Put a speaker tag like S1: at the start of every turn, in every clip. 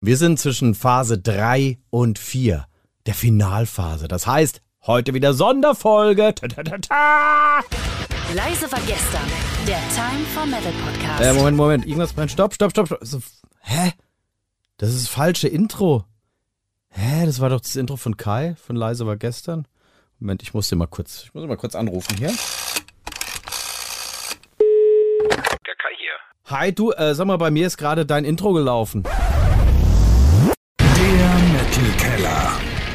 S1: Wir sind zwischen Phase 3 und 4, der Finalphase. Das heißt, heute wieder Sonderfolge. Ta -ta -ta
S2: Leise war gestern, der Time for Metal Podcast.
S1: Äh, Moment, Moment, irgendwas brennt. Stopp, stopp, stopp, stopp. So, hä? Das ist das falsche Intro. Hä, das war doch das Intro von Kai, von Leise war gestern. Moment, ich muss den mal kurz, ich muss mal kurz anrufen hier.
S3: Der Kai hier.
S1: Hi, du, äh, sag mal, bei mir ist gerade dein Intro gelaufen.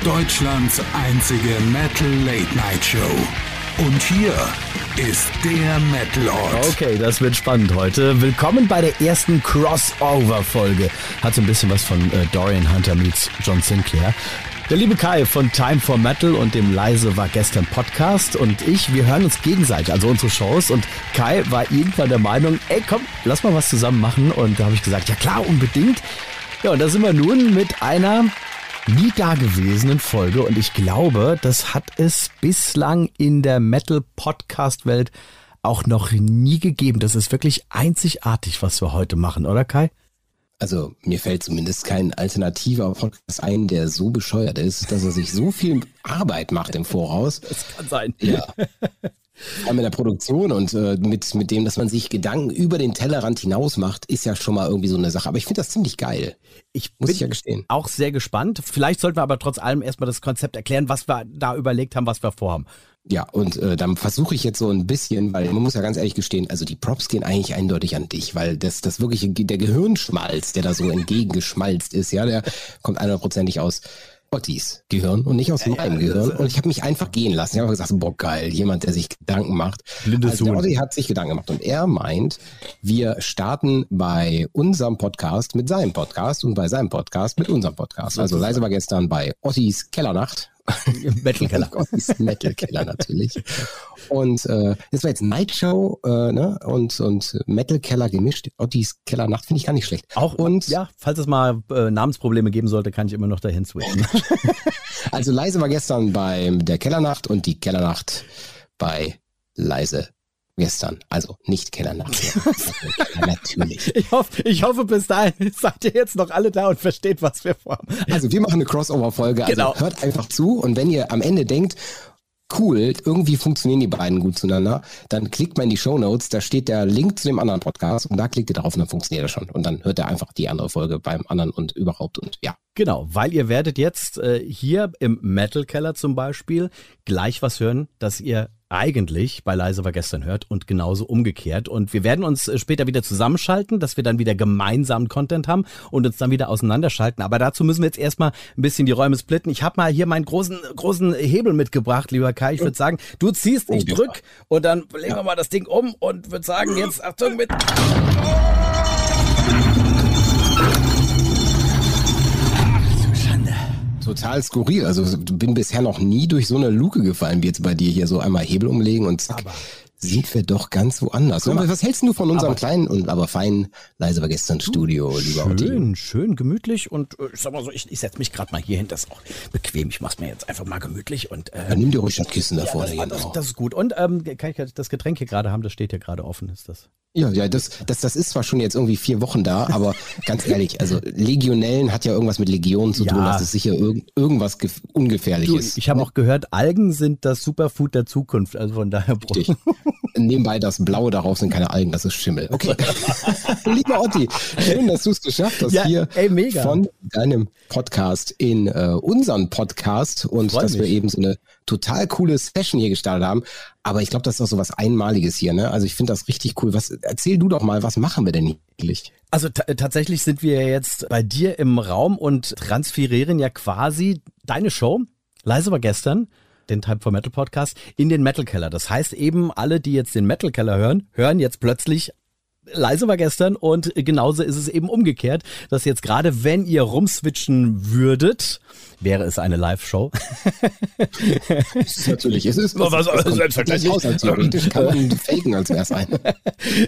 S4: Deutschlands einzige Metal Late Night Show. Und hier ist der Metal Ort.
S1: Okay, das wird spannend heute. Willkommen bei der ersten Crossover-Folge. Hat so ein bisschen was von äh, Dorian Hunter meets John Sinclair. Der liebe Kai von Time for Metal und dem Leise war gestern Podcast und ich, wir hören uns gegenseitig, also unsere Shows. Und Kai war irgendwann der Meinung, ey komm, lass mal was zusammen machen. Und da habe ich gesagt, ja klar, unbedingt. Ja, und da sind wir nun mit einer nie dagewesenen Folge und ich glaube, das hat es bislang in der Metal-Podcast-Welt auch noch nie gegeben. Das ist wirklich einzigartig, was wir heute machen, oder Kai?
S5: Also mir fällt zumindest kein alternativer Podcast ein, der so bescheuert ist, dass er sich so viel Arbeit macht im Voraus.
S1: Das kann sein.
S5: Ja. Allem in der Produktion und äh, mit, mit dem, dass man sich Gedanken über den Tellerrand hinaus macht, ist ja schon mal irgendwie so eine Sache. Aber ich finde das ziemlich geil.
S1: Ich
S5: Muss
S1: bin
S5: ich ja gestehen.
S1: auch sehr gespannt. Vielleicht sollten wir aber trotz allem erstmal das Konzept erklären, was wir da überlegt haben, was wir vorhaben.
S5: Ja, und äh, dann versuche ich jetzt so ein bisschen, weil man muss ja ganz ehrlich gestehen, also die Props gehen eigentlich eindeutig an dich, weil das, das wirkliche, der Gehirnschmalz, der da so entgegengeschmalzt ist, ja, der kommt hundertprozentig aus Ottis Gehirn und nicht aus meinem Gehirn. Und ich habe mich einfach gehen lassen. Ich habe gesagt, boah, geil, jemand, der sich Gedanken macht.
S1: Blindes
S5: also der. Otti hat sich Gedanken gemacht und er meint, wir starten bei unserem Podcast mit seinem Podcast und bei seinem Podcast mit unserem Podcast. Also leise war gestern bei Ottis Kellernacht.
S1: Metal Keller.
S5: Ottis Metal Keller natürlich. Und äh, das war jetzt Night Show äh, ne? und, und Metal Keller gemischt. Ottis Kellernacht finde ich gar nicht schlecht.
S1: Auch
S5: und
S1: ja, falls es mal äh, Namensprobleme geben sollte, kann ich immer noch dahin switchen.
S5: Also leise war gestern bei der Kellernacht und die Kellernacht bei leise gestern. Also nicht Kellernacht. Ja, Natürlich.
S1: Ich hoffe, ich hoffe, bis dahin seid ihr jetzt noch alle da und versteht, was wir vorhaben.
S5: Also wir machen eine Crossover-Folge. Also
S1: Genau.
S5: hört einfach zu und wenn ihr am Ende denkt, cool, irgendwie funktionieren die beiden gut zueinander, dann klickt mal in die Show Notes, da steht der Link zu dem anderen Podcast und da klickt ihr drauf und dann funktioniert das schon. Und dann hört ihr einfach die andere Folge beim anderen und überhaupt und ja.
S1: Genau, weil ihr werdet jetzt äh, hier im Metal Keller zum Beispiel gleich was hören, das ihr eigentlich bei Leise war gestern hört und genauso umgekehrt. Und wir werden uns äh, später wieder zusammenschalten, dass wir dann wieder gemeinsamen Content haben und uns dann wieder auseinanderschalten. Aber dazu müssen wir jetzt erstmal ein bisschen die Räume splitten. Ich habe mal hier meinen großen, großen Hebel mitgebracht, lieber Kai. Ich würde sagen, du ziehst, ich
S5: Oh,
S1: drück und dann legen wir mal das Ding um und würde sagen, jetzt Achtung mit.
S5: Total skurril. Also bin bisher noch nie durch so eine Luke gefallen, wie jetzt bei dir hier so einmal Hebel umlegen und zack. Sind wir doch ganz woanders. Was hältst du von unserem
S1: Aber-
S5: kleinen und aber feinen, leise war gestern Studio, lieber?
S1: Schön, schön gemütlich und äh, ich sag mal so, ich, ich setze mich gerade mal hier hin, das ist auch bequem. Ich mach's mir jetzt einfach mal gemütlich und äh,
S5: Dann nimm dir ruhig das Kissen da
S1: ja,
S5: vorne.
S1: das, das, das ist gut. Und ähm, kann ich das Getränk hier gerade haben? Das steht hier gerade offen, ist das?
S5: Ja, ja, das, das, das ist zwar schon jetzt irgendwie vier Wochen da, aber ganz ehrlich, also Legionellen hat ja irgendwas mit Legionen zu
S1: Ja.
S5: tun, dass es sicher irg irgendwas
S1: Du,
S5: Ungefährliches.
S1: ich habe auch gehört, Algen sind das Superfood der Zukunft. Also von daher
S5: Richtig. Nebenbei das Blaue darauf sind keine Algen, das ist Schimmel. Okay. Lieber Otti, schön, dass du es geschafft hast,
S1: Ja,
S5: hier
S1: ey, mega.
S5: von deinem Podcast in äh, unseren Podcast und
S1: Freu
S5: dass wir
S1: mich.
S5: eben so eine total coole Session hier gestartet haben. Aber ich glaube, das ist auch so was Einmaliges hier, ne? Also ich finde das richtig cool. Was erzähl du doch mal, was machen wir denn hier eigentlich?
S1: Also ta- tatsächlich sind wir jetzt bei dir im Raum und transferieren ja quasi deine Show, leise war gestern, den Time for Metal Podcast, in den Metal Keller. Das heißt eben, alle, die jetzt den Metal Keller hören, hören jetzt plötzlich leise war gestern und genauso ist es eben umgekehrt, dass jetzt gerade wenn ihr rumswitchen würdet, wäre es eine Live-Show.
S5: Natürlich, es ist
S1: Was- selbstverständlich.
S5: also theoretisch kann man faken, als wäre es eine.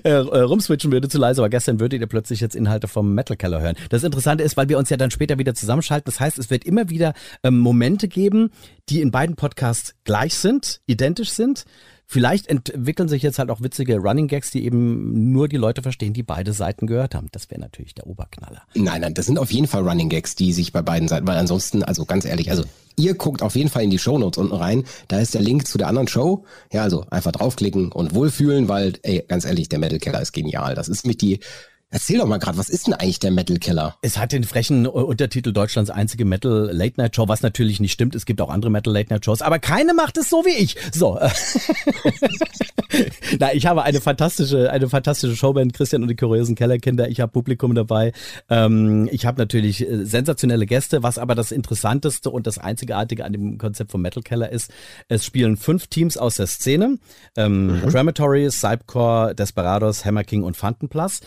S1: äh, äh, rumswitchen würde zu leise, aber gestern würdet ihr plötzlich jetzt Inhalte vom Metal Keller hören. Das Interessante ist, weil wir uns ja dann später wieder zusammenschalten. Das heißt, es wird immer wieder ähm, Momente geben, die in beiden Podcasts gleich sind, identisch sind. Vielleicht entwickeln sich jetzt halt auch witzige Running Gags, die eben nur die Leute verstehen, die beide Seiten gehört haben. Das wäre natürlich der Oberknaller.
S5: Nein, nein, das sind auf jeden Fall Running Gags, die sich bei beiden Seiten, weil ansonsten, also ganz ehrlich, also ihr guckt auf jeden Fall in die Shownotes unten rein. Da ist der Link zu der anderen Show. Ja, also einfach draufklicken und wohlfühlen, weil, ey, ganz ehrlich, der Metal Keller ist genial. Das ist mit die Erzähl doch mal gerade, was ist denn eigentlich der Metal Killer?
S1: Es hat den frechen Untertitel Deutschlands einzige Metal Late Night Show, was natürlich nicht stimmt. Es gibt auch andere Metal Late Night Shows, aber keine macht es so wie ich. So. Na, ich habe eine fantastische, eine fantastische Showband, Christian und die kuriösen Kellerkinder. Ich habe Publikum dabei. Ähm, ich habe natürlich äh, sensationelle Gäste, was aber das Interessanteste und das Einzigartige an dem Konzept von Metal Keller ist, es spielen fünf Teams aus der Szene. Ähm, mhm. Crematory, Cypcore, Desperados, Hammer King und Phantom Plus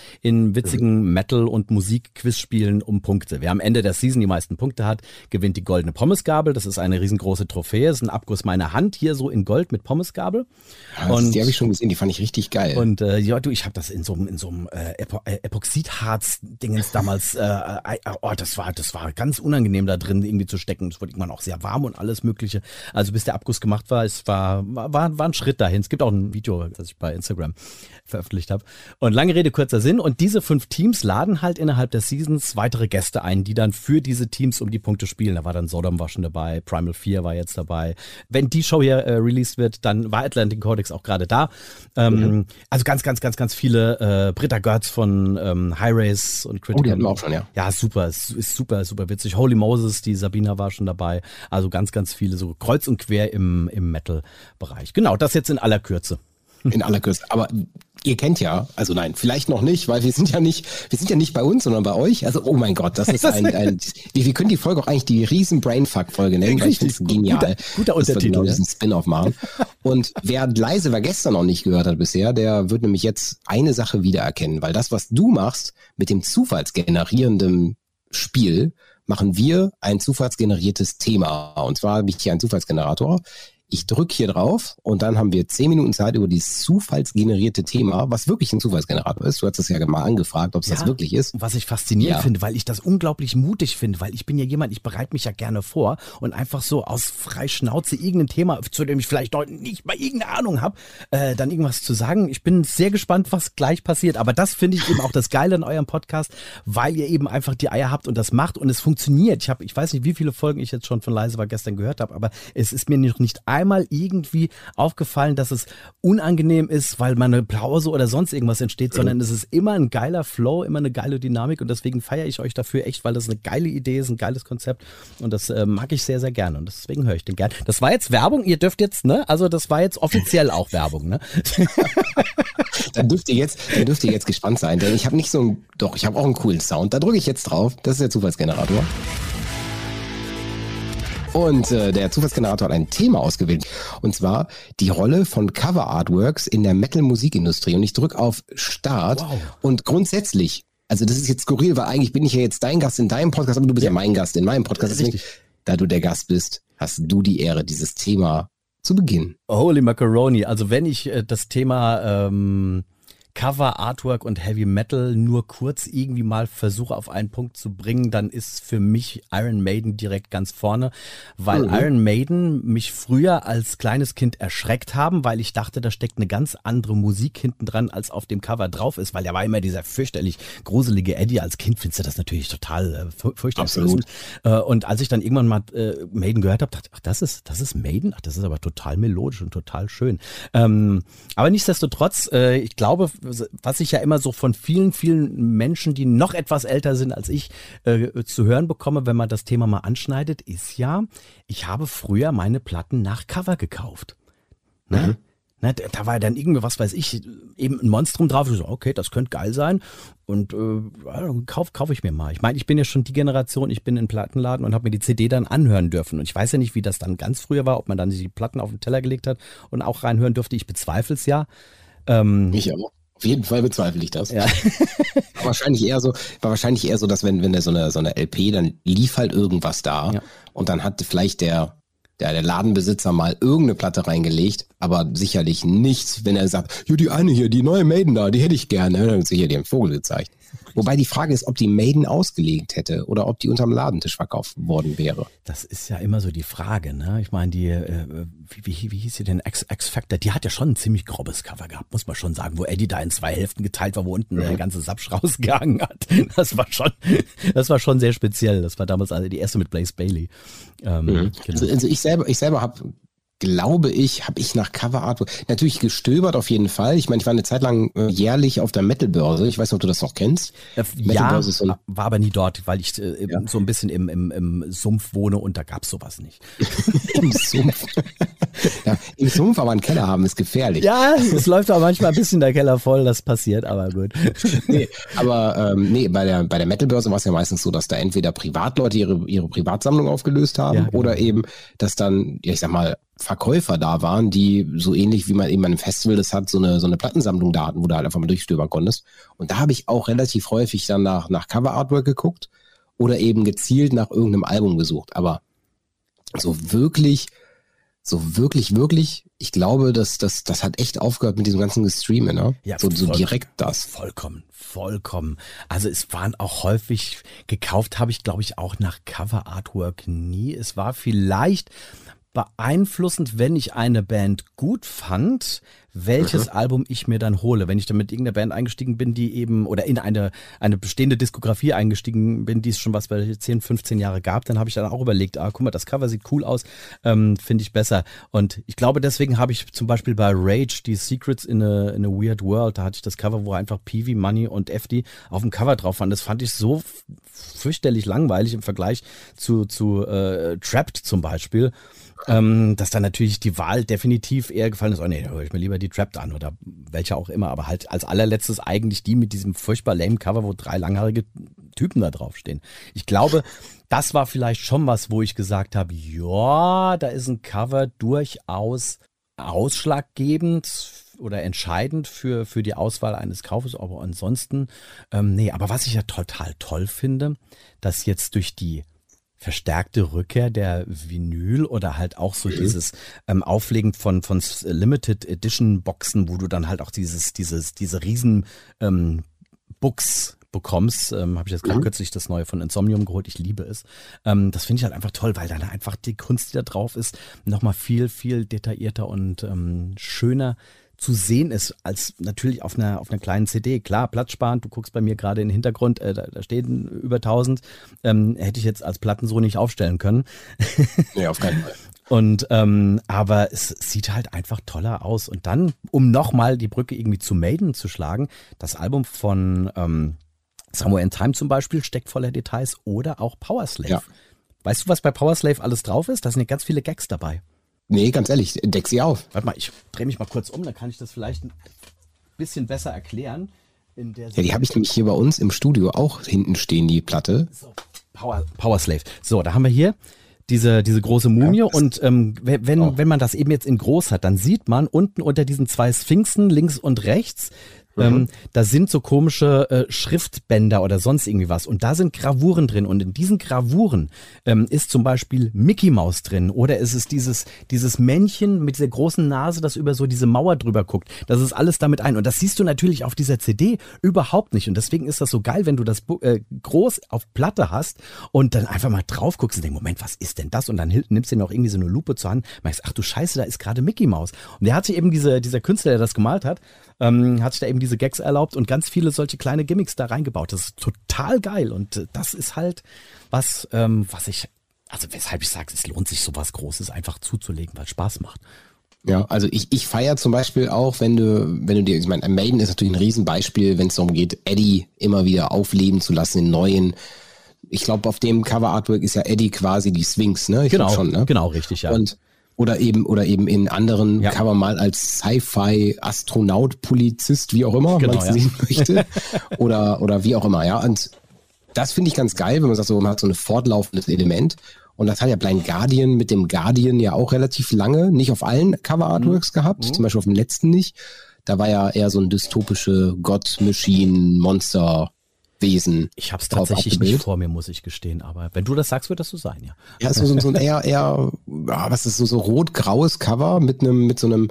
S1: witzigen Metal- und Musik-Quiz-Spielen um Punkte. Wer am Ende der Season die meisten Punkte hat, gewinnt die goldene Pommesgabel. Das ist eine riesengroße Trophäe. Das ist ein Abguss meiner Hand hier so in Gold mit Pommesgabel.
S5: Ja, und, die habe ich schon gesehen, die fand ich richtig geil.
S1: Und äh, ja, du, ich habe das in so, in so einem äh, Epo äh, Epoxidharz-Dingens damals, äh, äh, oh, das war, das war ganz unangenehm da drin irgendwie zu stecken. Es wurde irgendwann auch sehr warm und alles mögliche. Also bis der Abguss gemacht war, es war, war, war ein Schritt dahin. Es gibt auch ein Video, das ich bei Instagram veröffentlicht habe. Und lange Rede, kurzer Sinn. Und diese fünf Teams laden halt innerhalb der Seasons weitere Gäste ein, die dann für diese Teams um die Punkte spielen. Da war dann Sodom war schon dabei, Primal 4 war jetzt dabei. Wenn die Show hier äh, released wird, dann war Atlantic Codex auch gerade da. Ähm, mhm. Also ganz, ganz, ganz, ganz viele. Äh, Britta Götz von ähm, High Race und
S5: Critical. Oh, die hatten wir auch schon, ja.
S1: Ja, super. Ist, ist super, super witzig. Holy Moses, die Sabina war schon dabei. Also ganz, ganz viele, so kreuz und quer im, im Metal-Bereich. Genau, das jetzt in aller Kürze.
S5: In aller Kürze. Aber ihr kennt ja, also nein, vielleicht noch nicht, weil wir sind ja nicht, wir sind ja nicht bei uns, sondern bei euch. Also, oh mein Gott, das ist ein, ein wir können die Folge auch eigentlich die riesen Brainfuck-Folge nennen, weil ich finde es genial.
S1: Guter, guter Untertitel.
S5: Genau diesen Spin-off machen. Und wer leise war gestern noch nicht gehört hat bisher, der wird nämlich jetzt eine Sache wiedererkennen, weil das, was du machst mit dem zufallsgenerierenden Spiel, machen wir ein zufallsgeneriertes Thema. Und zwar habe ich hier einen Zufallsgenerator. Ich drücke hier drauf und dann haben wir zehn Minuten Zeit über dieses zufallsgenerierte Thema, was wirklich ein Zufallsgenerator ist. Du hast es ja mal angefragt, ob es ja, das wirklich ist.
S1: Was ich faszinierend ja. finde, weil ich das unglaublich mutig finde, weil ich bin ja jemand, ich bereite mich ja gerne vor und einfach so aus frei Schnauze irgendein Thema, zu dem ich vielleicht noch nicht mal irgendeine Ahnung habe, äh, dann irgendwas zu sagen. Ich bin sehr gespannt, was gleich passiert. Aber das finde ich eben auch das Geile an eurem Podcast, weil ihr eben einfach die Eier habt und das macht und es funktioniert. Ich habe, ich weiß nicht, wie viele Folgen ich jetzt schon von Leise war gestern gehört habe, aber es ist mir noch nicht ein einmal irgendwie aufgefallen, dass es unangenehm ist, weil man eine Pause oder sonst irgendwas entsteht, sondern es ist immer ein geiler Flow, immer eine geile Dynamik und deswegen feiere ich euch dafür echt, weil das eine geile Idee ist, ein geiles Konzept und das äh, mag ich sehr, sehr gerne und deswegen höre ich den gern. Das war jetzt Werbung, ihr dürft jetzt, ne? Also das war jetzt offiziell auch Werbung, ne?
S5: dann dürft ihr jetzt, dann dürft ihr jetzt gespannt sein, denn ich habe nicht so ein, doch, ich habe auch einen coolen Sound. Da drücke ich jetzt drauf. Das ist der Zufallsgenerator. Und äh, der Zufallsgenerator hat ein Thema ausgewählt. Und zwar die Rolle von Cover Artworks in der Metal-Musikindustrie. Und ich drücke auf Start. Wow. Und grundsätzlich, also das ist jetzt skurril, weil eigentlich bin ich ja jetzt dein Gast in deinem Podcast, aber du bist ja, ja mein Gast in meinem Podcast. Deswegen, da du der Gast bist, hast du die Ehre, dieses Thema zu beginnen.
S1: Holy Macaroni. Also wenn ich äh, das Thema ähm, Cover, Artwork und Heavy Metal nur kurz irgendwie mal versuche auf einen Punkt zu bringen, dann ist für mich Iron Maiden direkt ganz vorne, weil mhm. Iron Maiden mich früher als kleines Kind erschreckt haben, weil ich dachte, da steckt eine ganz andere Musik hinten dran, als auf dem Cover drauf ist, weil er war immer dieser fürchterlich gruselige Eddie. Als Kind findest du das natürlich total äh, fürchterlich. Äh, und als ich dann irgendwann mal äh, Maiden gehört habe, dachte ich, ach, das ist, das ist Maiden? Ach, das ist aber total melodisch und total schön. Ähm, aber nichtsdestotrotz, äh, ich glaube, was ich ja immer so von vielen, vielen Menschen, die noch etwas älter sind als ich, äh, zu hören bekomme, wenn man das Thema mal anschneidet, ist ja, ich habe früher meine Platten nach Cover gekauft. Ne? Mhm. Ne, da war dann irgendwie, was weiß ich, eben ein Monstrum drauf. Ich so, okay, das könnte geil sein. Und äh, kauf, kauf ich mir mal. Ich meine, ich bin ja schon die Generation, ich bin in Plattenladen und habe mir die CD dann anhören dürfen. Und ich weiß ja nicht, wie das dann ganz früher war, ob man dann die Platten auf den Teller gelegt hat und auch reinhören durfte. Ich bezweifle es ja.
S5: Ähm, ich auch. Auf jeden Fall bezweifle ich das. Ja. war wahrscheinlich eher so, war wahrscheinlich eher so, dass wenn, wenn der so eine, so eine LP, dann lief halt irgendwas da ja. und dann hat vielleicht der, der, der Ladenbesitzer mal irgendeine Platte reingelegt, aber sicherlich nichts, wenn er sagt, ja, die eine hier, die neue Maiden da, die hätte ich gerne, dann wird sicher dir ein Vogel gezeigt. Wobei die Frage ist, ob die Maiden ausgelegt hätte oder ob die unterm Ladentisch verkauft worden wäre.
S1: Das ist ja immer so die Frage, ne? Ich meine, die, äh, wie, wie, wie hieß sie denn, X, X Factor, die hat ja schon ein ziemlich grobes Cover gehabt, muss man schon sagen, wo Eddie da in zwei Hälften geteilt war, wo unten mhm. der ganze Sapsch rausgegangen hat. Das war schon, das war schon sehr speziell. Das war damals also die erste mit Blaze Bailey.
S5: Ähm, mhm. genau. also, also ich selber, ich selber habe glaube ich, habe ich nach Cover Artwork natürlich gestöbert auf jeden Fall. Ich meine, ich war eine Zeit lang äh, jährlich auf der Metal-Börse. Ich weiß nicht, ob du das noch kennst.
S1: Äh, ja, so war aber nie dort, weil ich äh, ja. so ein bisschen im, im, im Sumpf wohne und da gab's sowas nicht.
S5: Im Sumpf. ja, Im Sumpf aber einen Keller haben ist gefährlich.
S1: Ja, es läuft aber manchmal ein bisschen der Keller voll, das passiert, aber gut.
S5: nee, aber ähm, nee, bei der, bei der Metal-Börse war es ja meistens so, dass da entweder Privatleute ihre, ihre Privatsammlung aufgelöst haben ja, genau. oder eben, dass dann, ja, ich sag mal, Verkäufer da waren, die so ähnlich wie man eben an einem Festival das hat, so eine, so eine Plattensammlung da hatten, wo du halt einfach mal durchstöbern konntest. Und da habe ich auch relativ häufig dann nach, nach Cover Artwork geguckt oder eben gezielt nach irgendeinem Album gesucht. Aber so wirklich, so wirklich, wirklich, ich glaube, dass das, das hat echt aufgehört mit diesem ganzen Gestreamen, ne?
S1: Ja, so, so direkt das. Vollkommen, vollkommen. Also es waren auch häufig gekauft, habe ich, glaube ich, auch nach Cover Artwork nie. Es war vielleicht beeinflussend, wenn ich eine Band gut fand, welches mhm. Album ich mir dann hole. Wenn ich dann mit irgendeiner Band eingestiegen bin, die eben, oder in eine, eine bestehende Diskografie eingestiegen bin, die es schon was bei 10, 15 Jahre gab, dann habe ich dann auch überlegt, ah, guck mal, das Cover sieht cool aus, ähm, finde ich besser. Und ich glaube, deswegen habe ich zum Beispiel bei Rage die Secrets in a, in a Weird World, da hatte ich das Cover, wo einfach Peavy, Money und FD auf dem Cover drauf waren. Das fand ich so fürchterlich langweilig im Vergleich zu, zu äh, Trapped zum Beispiel ähm, dass dann natürlich die Wahl definitiv eher gefallen ist, oh nee, höre ich mir lieber die Trapped an oder welche auch immer, aber halt als allerletztes eigentlich die mit diesem furchtbar lame Cover, wo drei langhaarige Typen da draufstehen. Ich glaube, das war vielleicht schon was, wo ich gesagt habe, ja, da ist ein Cover durchaus ausschlaggebend oder entscheidend für, für die Auswahl eines Kaufes, aber ansonsten, ähm, nee, aber was ich ja total toll finde, dass jetzt durch die verstärkte Rückkehr der Vinyl oder halt auch so mhm. dieses ähm, Auflegen von von Limited Edition Boxen, wo du dann halt auch dieses dieses diese riesen ähm, Books bekommst, ähm, habe ich jetzt gerade mhm. kürzlich das neue von Insomnium geholt. Ich liebe es. Ähm, das finde ich halt einfach toll, weil dann einfach die Kunst, die da drauf ist, nochmal viel, viel detaillierter und ähm, schöner zu sehen ist, als natürlich auf einer, auf einer kleinen CD. Klar, platzsparend, du guckst bei mir gerade in den Hintergrund, äh, da, da stehen über 1000, ähm, hätte ich jetzt als Platten so nicht aufstellen können.
S5: nee, auf keinen Fall.
S1: Und ähm, aber es sieht halt einfach toller aus. Und dann, um nochmal die Brücke irgendwie zu Maiden zu schlagen, das Album von ähm, Somewhere in Time zum Beispiel steckt voller Details oder auch Powerslave. Ja. Weißt du, was bei Powerslave alles drauf ist? Da sind ja ganz viele Gags dabei.
S5: Nee, ganz ehrlich, deck sie auf.
S1: Warte mal, ich drehe mich mal kurz um, dann kann ich das vielleicht ein bisschen besser erklären.
S5: ja, die habe ich nämlich hier bei uns im Studio auch hinten stehen, die Platte.
S1: So, Power, Power Slave. So, da haben wir hier diese, diese große Mumie ja, und ähm, wenn, oh. wenn man das eben jetzt in groß hat, dann sieht man unten unter diesen zwei Sphinxen links und rechts ähm, mhm. da sind so komische äh, Schriftbänder oder sonst irgendwie was. Und da sind Gravuren drin. Und in diesen Gravuren ähm, ist zum Beispiel Mickey Mouse drin. Oder ist es dieses, dieses Männchen mit dieser großen Nase, das über so diese Mauer drüber guckt. Das ist alles damit ein. Und das siehst du natürlich auf dieser CD überhaupt nicht. Und deswegen ist das so geil, wenn du das äh, groß auf Platte hast und dann einfach mal drauf guckst und denkst, Moment, was ist denn das? Und dann nimmst du dir noch irgendwie so eine Lupe zur Hand, merkst, ach du Scheiße, da ist gerade Mickey Mouse. Und der hat sich eben diese, dieser Künstler, der das gemalt hat, ähm, hat sich da eben diese Gags erlaubt und ganz viele solche kleine Gimmicks da reingebaut. Das ist total geil und äh, das ist halt was, ähm, was ich, also weshalb ich sage, es lohnt sich sowas Großes einfach zuzulegen, weil es Spaß macht.
S5: Ja, also ich, ich feiere zum Beispiel auch, wenn du, wenn du dir, ich meine, Maiden ist natürlich ein Riesenbeispiel, wenn es darum geht, Eddie immer wieder aufleben zu lassen in neuen. Ich glaube, auf dem Cover Artwork ist ja Eddie quasi die Sphinx, ne? Ich
S1: genau, schon, ne? Genau, richtig, ja.
S5: Und oder eben oder eben in anderen ja. kann man mal als Sci-Fi Astronaut, Polizist, wie auch immer genau, man es ja. sehen möchte oder oder wie auch immer, ja. Und das finde ich ganz geil, wenn man sagt, so man hat so ein fortlaufendes Element. Und das hat ja Blind Guardian mit dem Guardian ja auch relativ lange, nicht auf allen Cover Artworks mhm. gehabt, mhm. zum Beispiel auf dem letzten nicht. Da war ja eher so ein dystopische Gott, Machine, Monster Wesen.
S1: Ich habe es tatsächlich nicht vor mir, muss ich gestehen. Aber wenn du das sagst, wird das so sein, ja.
S5: Ja, so, so, so ein eher, eher, was ist so, so rot-graues Cover mit einem, mit so einem,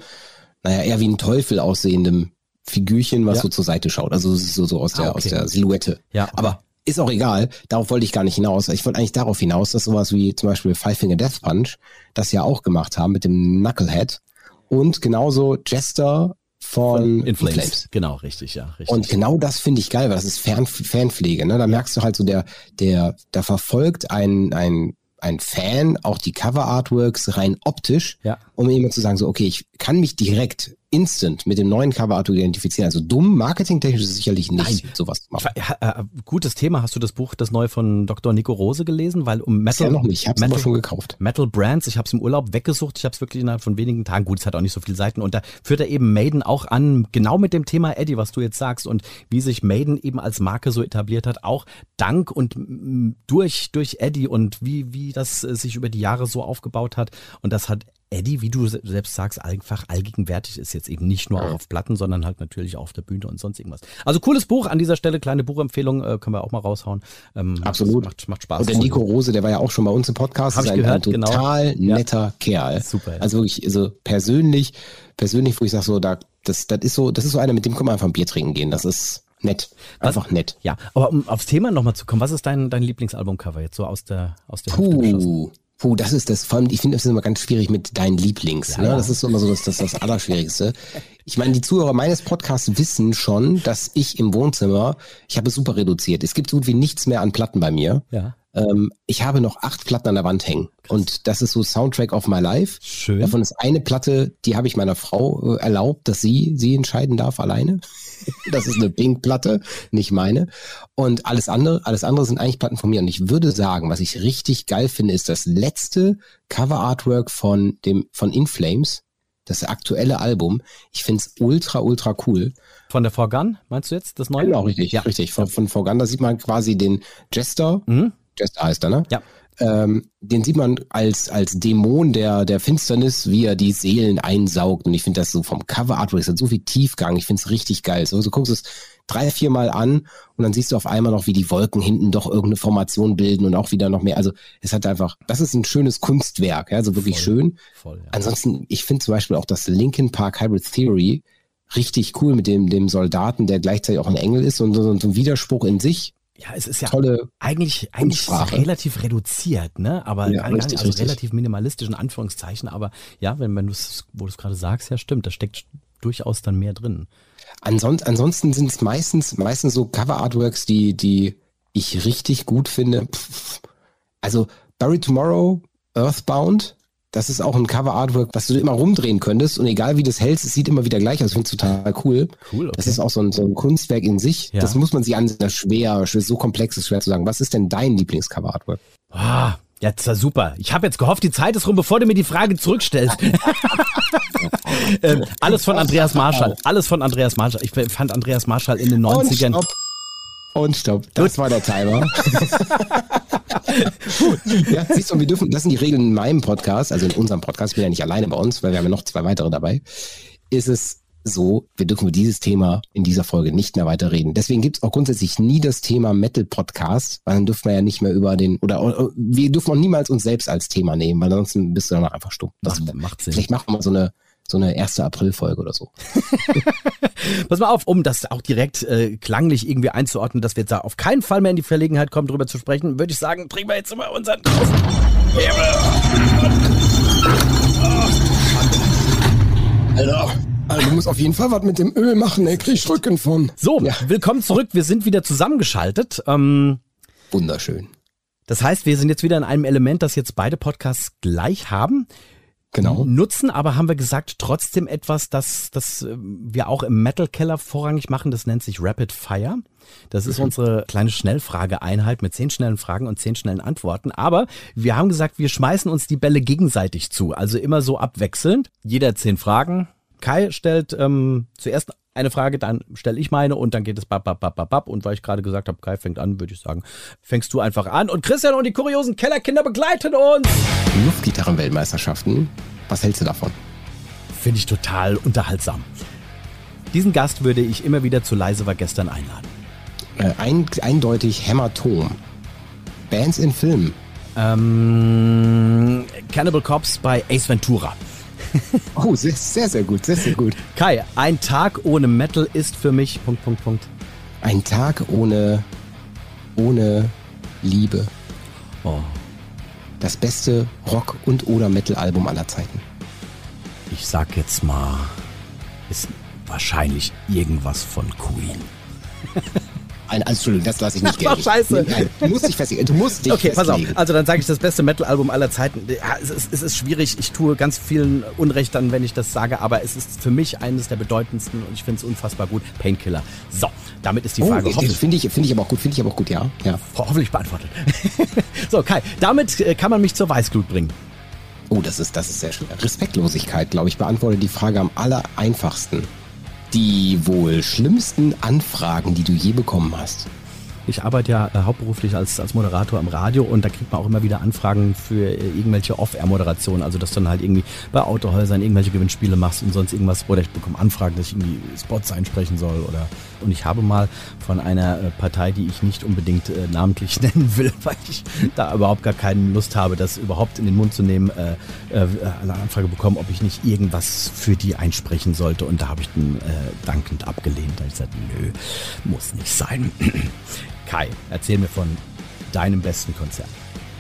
S5: naja, eher wie ein Teufel aussehendem Figürchen, was
S1: Ja.
S5: so zur Seite schaut. Also so, so aus, der,
S1: Ah, okay.
S5: aus der Silhouette.
S1: Ja, okay.
S5: Aber ist auch egal. Darauf wollte ich gar nicht hinaus. Ich wollte eigentlich darauf hinaus, dass sowas wie zum Beispiel Five Finger Death Punch das ja auch gemacht haben mit dem Knucklehead und genauso Jester von,
S1: In Flames.
S5: Flames.
S1: Genau, richtig, ja. Richtig.
S5: Und genau das finde ich geil, weil das ist Fan, Fanpflege. Ne? Da merkst du halt so, der, der, da verfolgt ein, ein, ein Fan auch die Cover-Artworks rein optisch,
S1: Ja.
S5: um jemand zu sagen, so, okay, ich kann mich direkt instant mit dem neuen Cover-Artwork identifizieren. Also dumm, marketingtechnisch ist sicherlich nicht,
S1: Nein.
S5: sowas zu machen.
S1: Äh, äh, gutes Thema. Hast du das Buch, das neue von Dr. Nico Rose gelesen? Weil um Metal,
S5: Bisher noch nicht, ich habe es aber schon gekauft.
S1: Metal Brands, ich habe es im Urlaub weggesucht, ich habe es wirklich innerhalb von wenigen Tagen, gut, es hat auch nicht so viele Seiten und da führt er eben Maiden auch an, genau mit dem Thema Eddie, was du jetzt sagst und wie sich Maiden eben als Marke so etabliert hat, auch dank und durch, durch Eddie und wie, wie das äh, sich über die Jahre so aufgebaut hat und das hat Eddie, wie du se- selbst sagst, einfach allgegenwärtig ist jetzt eben nicht nur auch auf Platten, sondern halt natürlich auch auf der Bühne und sonst irgendwas. Also cooles Buch an dieser Stelle, kleine Buchempfehlung, äh, können wir auch mal raushauen. Ähm,
S5: Absolut.
S1: Macht, macht Spaß.
S5: Und der Nico Rose, der war ja auch schon bei uns im Podcast,
S1: Hab ich
S5: ein,
S1: gehört,
S5: ein
S1: genau.
S5: total
S1: Ja.
S5: netter Kerl.
S1: Super, ja.
S5: Also wirklich, also persönlich, persönlich, wo ich sage so, da, das, das ist so, das ist so einer, mit dem kann man einfach ein Bier trinken gehen. Das ist nett. Einfach nett.
S1: Ja, aber um aufs Thema nochmal zu kommen, was ist dein, dein Lieblingsalbumcover jetzt so aus der, aus der Hüfte geschossen?
S5: Puh. Das ist das, vor allem, ich finde das ist immer ganz schwierig mit deinen Lieblings.
S1: Ja,
S5: ne? Das ist immer so das, das, das Allerschwierigste. Ich meine, die Zuhörer meines Podcasts wissen schon, dass ich im Wohnzimmer, ich habe es super reduziert. Es gibt so gut wie nichts mehr an Platten bei mir.
S1: Ja.
S5: Ähm, ich habe noch acht Platten an der Wand hängen. Und das ist so Soundtrack of my life.
S1: Schön.
S5: Davon ist eine Platte, die habe ich meiner Frau äh, erlaubt, dass sie sie entscheiden darf alleine. Das ist eine Pink-Platte, nicht meine. Und alles andere, alles andere sind eigentlich Platten von mir. Und ich würde sagen, was ich richtig geil finde, ist das letzte Cover-Artwork von dem von In Flames, das aktuelle Album. Ich find's ultra, ultra cool.
S1: Von der Forgan, meinst du jetzt das neue?
S5: Genau, richtig,
S1: Ja.
S5: richtig. Von, von Vorganda sieht man quasi den Jester.
S1: Mhm.
S5: Jester heißt er, ne?
S1: Ja.
S5: Ähm, den sieht man als, als Dämon der, der Finsternis, wie er die Seelen einsaugt. Und ich finde das so vom Cover Artwork, es hat so viel Tiefgang. Ich finde es richtig geil. So, so guckst du es drei, vier Mal an und dann siehst du auf einmal noch, wie die Wolken hinten doch irgendeine Formation bilden und auch wieder noch mehr. Also es hat einfach, das ist ein schönes Kunstwerk, ja, so wirklich
S1: Voll.
S5: schön.
S1: Voll, ja.
S5: Ansonsten, ich finde zum Beispiel auch das Linkin Park Hybrid Theory richtig cool mit dem, dem Soldaten, der gleichzeitig auch ein Engel ist und so, so ein Widerspruch in sich.
S1: Ja, es ist ja
S5: Tolle,
S1: eigentlich, eigentlich relativ reduziert, ne? Aber
S5: Ja, richtig,
S1: also
S5: richtig.
S1: relativ minimalistisch in Anführungszeichen. Aber ja, wenn, wenn du es, wo du es gerade sagst, ja stimmt, da steckt durchaus dann mehr drin.
S5: Ansonsten, ansonsten sind es meistens, meistens so Cover-Artworks, die, die ich richtig gut finde. Also Barry Tomorrow, Earthbound, das ist auch ein Cover-Artwork, was du immer rumdrehen könntest und egal wie du das hältst, es sieht immer wieder gleich aus. Ich finde es total cool.
S1: Cool, okay.
S5: Das ist auch so ein, so ein Kunstwerk in sich.
S1: Ja.
S5: Das muss man sich ansehen. Das ist schwer, so komplex ist schwer zu sagen. Was ist denn dein Lieblings-Cover-Artwork?
S1: Ah, jetzt war super. Ich habe jetzt gehofft, die Zeit ist rum, bevor du mir die Frage zurückstellst. ähm, alles von Andreas Marschall. Alles von Andreas Marschall. Ich fand Andreas Marschall in den 90ern.
S5: Und stopp. Das war der Timer. ja, siehst du, wir dürfen, das sind die Regeln in meinem Podcast, also in unserem Podcast, ich bin ja nicht alleine bei uns, weil wir haben ja noch zwei weitere dabei, ist es so, wir dürfen über dieses Thema in dieser Folge nicht mehr weiter reden. Deswegen gibt es auch grundsätzlich nie das Thema Metal Podcast, weil dann dürfen wir ja nicht mehr über den, oder, oder wir dürfen auch niemals uns selbst als Thema nehmen, weil ansonsten bist du danach einfach stumm. Das,
S1: Macht- macht Sinn.
S5: Vielleicht machen wir mal so eine, so eine erste April-Folge oder so.
S1: Pass mal auf, um das auch direkt äh, klanglich irgendwie einzuordnen, dass wir jetzt da auf keinen Fall mehr in die Verlegenheit kommen, drüber zu sprechen, würde ich sagen, trinken wir jetzt immer unseren
S5: Alter, also du musst auf jeden Fall was mit dem Öl machen, ey, krieg ich Rücken von.
S1: So,
S5: Ja.
S1: willkommen zurück. Wir sind wieder zusammengeschaltet. Ähm,
S5: Wunderschön.
S1: das heißt, wir sind jetzt wieder in einem Element, das jetzt beide Podcasts gleich haben.
S5: Genau.
S1: Nutzen, aber haben wir gesagt, trotzdem etwas, das, das äh, wir auch im Metal Keller vorrangig machen. Das nennt sich Rapid Fire. Das
S5: Mhm.
S1: ist unsere kleine Schnellfrageeinheit mit zehn schnellen Fragen und zehn schnellen Antworten. Aber wir haben gesagt, wir schmeißen uns die Bälle gegenseitig zu. Also immer so abwechselnd. Jeder zehn Fragen. Kai stellt ähm, zuerst eine Frage, dann stelle ich meine und dann geht es bap, bap, bap, bap, bap. Und weil ich gerade gesagt habe, Kai fängt an, würde ich sagen, fängst du einfach an. Und Christian und die kuriosen Kellerkinder begleiten uns.
S5: Luftgitarrenweltmeisterschaften. Was hältst du davon?
S1: Finde ich total unterhaltsam. Diesen Gast würde ich immer wieder zu Leise war gestern einladen.
S5: Äh, ein, eindeutig Hämatom. Bands in Filmen.
S1: Ähm, Cannibal Corpse bei Ace Ventura.
S5: Oh, sehr, sehr, sehr gut, sehr, sehr gut.
S1: Kai, ein Tag ohne Metal ist für mich. Punkt, Punkt, Punkt.
S5: Ein Tag ohne, ohne Liebe.
S1: Oh,
S5: Das beste Rock- und oder Metal-Album aller Zeiten.
S1: ich sag jetzt mal, ist wahrscheinlich irgendwas von Queen.
S5: Ein, also, Entschuldigung, das lasse ich nicht gelten.
S1: scheiße.
S5: Nein, du musst dich festlegen. Du musst dich
S1: Okay, pass auf.
S5: festlegen.
S1: Also dann sage ich das beste Metal-Album aller Zeiten. Ja, es, ist, es ist schwierig. Ich tue ganz vielen Unrecht dann, wenn ich das sage, aber es ist für mich eines der bedeutendsten und ich finde es unfassbar gut. Painkiller. So, damit ist die
S5: Oh,
S1: Frage
S5: finde ich, finde ich aber auch gut, finde ich aber auch gut, ja. ja.
S1: hoffentlich beantwortet. so, Kai, damit äh, kann man mich zur Weißglut bringen.
S5: Oh, das ist, das ist sehr schön. Respektlosigkeit, glaube ich, beantwortet die Frage am aller einfachsten. Die wohl schlimmsten Anfragen, die du je bekommen hast.
S1: Ich arbeite ja äh, hauptberuflich als, als Moderator am Radio und da kriegt man auch immer wieder Anfragen für äh, irgendwelche Off-Air-Moderationen. Also, dass du dann halt irgendwie bei Autohäusern irgendwelche Gewinnspiele machst und sonst irgendwas. Oder ich bekomme Anfragen, dass ich irgendwie Spots einsprechen soll. Oder Und ich habe mal von einer äh, Partei, die ich nicht unbedingt äh, namentlich nennen will, weil ich da überhaupt gar keine Lust habe, das überhaupt in den Mund zu nehmen, äh, äh, eine Anfrage bekommen, ob ich nicht irgendwas für die einsprechen sollte. Und da habe ich dann äh, dankend abgelehnt. Da habe ich gesagt, nö, muss nicht sein. Kai, erzähl mir von deinem besten Konzert.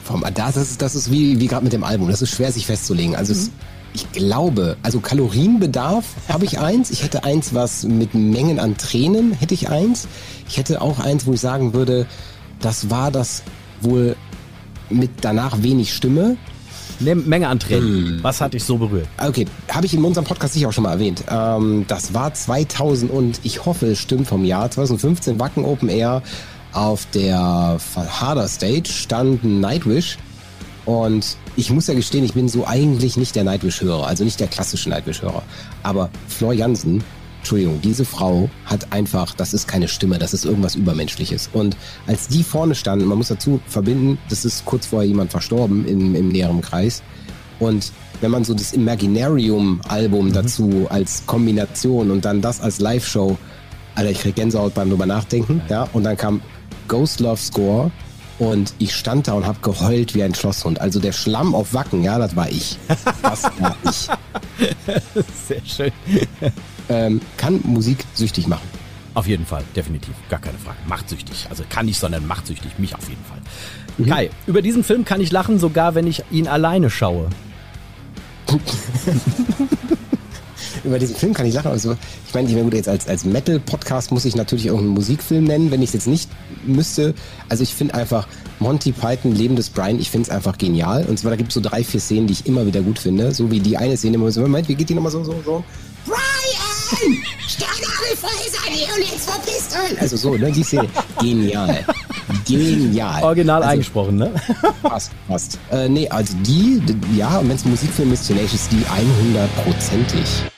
S5: Vom, das ist, das ist wie, wie gerade mit dem Album. Das ist schwer sich festzulegen. Also es, ich glaube, also Kalorienbedarf habe ich eins. Ich hätte eins, was mit Mengen an Tränen hätte ich eins. Ich hätte auch eins, wo ich sagen würde, das war das wohl mit danach wenig Stimme.
S1: Eine Menge an Tränen. Was hat dich so berührt?
S5: Okay, habe ich in unserem Podcast sicher auch schon mal erwähnt. Ähm, das war 2000 und ich hoffe, es stimmt vom Jahr 2015 Wacken Open Air. Auf der Harder Stage stand Nightwish und ich muss ja gestehen, ich bin so eigentlich nicht der Nightwish-Hörer, also nicht der klassische Nightwish-Hörer. Aber Flor Jansen, Entschuldigung, diese Frau hat einfach, das ist keine Stimme, das ist irgendwas Übermenschliches. Und als die vorne standen, man muss dazu verbinden, das ist kurz vorher jemand verstorben im, im näheren Kreis. Und wenn man so das Imaginarium-Album dazu als Kombination und dann das als Live-Show, Alter, ich krieg Gänsehaut beim drüber nachdenken, ja, und dann kam Ghost Love Score und ich stand da und hab geheult wie ein Schlosshund. Also der Schlamm auf Wacken, ja, das war ich. Das war ich.
S1: Sehr schön.
S5: Ähm, kann Musik süchtig machen.
S1: Auf jeden Fall, definitiv. Gar keine Frage. Machtsüchtig. Also kann nicht, sondern machtsüchtig. Mich auf jeden Fall. Kai, über diesen Film kann ich lachen, sogar wenn ich ihn alleine schaue.
S5: Über diesen Film kann ich lachen. Also, ich meine, ich meine, gut, jetzt als, als Metal-Podcast muss ich natürlich irgendeinen Musikfilm nennen, wenn ich es jetzt nicht müsste. Also ich finde einfach Monty Python, Leben des Brian, ich finde es einfach genial. Und zwar, da gibt es so drei, vier Szenen, die ich immer wieder gut finde. So wie die eine Szene, wo man so, Moment, wie geht die nochmal so, so, so? Brian! Und jetzt verpisst euch! Also so, ne, die Szene. Genial. Genial.
S1: Original
S5: also,
S1: eingesprochen, ne?
S5: Passt, passt. Äh, nee, also die, d- ja, und wenn es ein Musikfilm ist, Tenacious D 100%ig.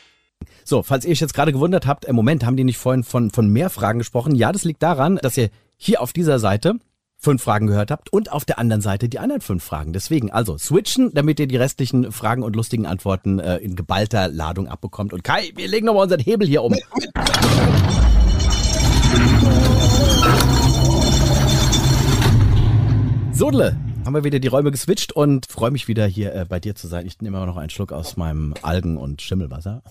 S1: So, falls ihr euch jetzt gerade gewundert habt, im Moment haben die nicht vorhin von, von mehr Fragen gesprochen. Ja, das liegt daran, dass ihr hier auf dieser Seite fünf Fragen gehört habt und auf der anderen Seite die anderen fünf Fragen. Deswegen also switchen, damit ihr die restlichen Fragen und lustigen Antworten äh, in geballter Ladung abbekommt. Und Kai, wir legen nochmal unseren Hebel hier um. Sodle, haben wir wieder die Räume geswitcht und freue mich wieder hier äh, bei dir zu sein. Ich nehme immer noch einen Schluck aus meinem Algen- und Schimmelwasser.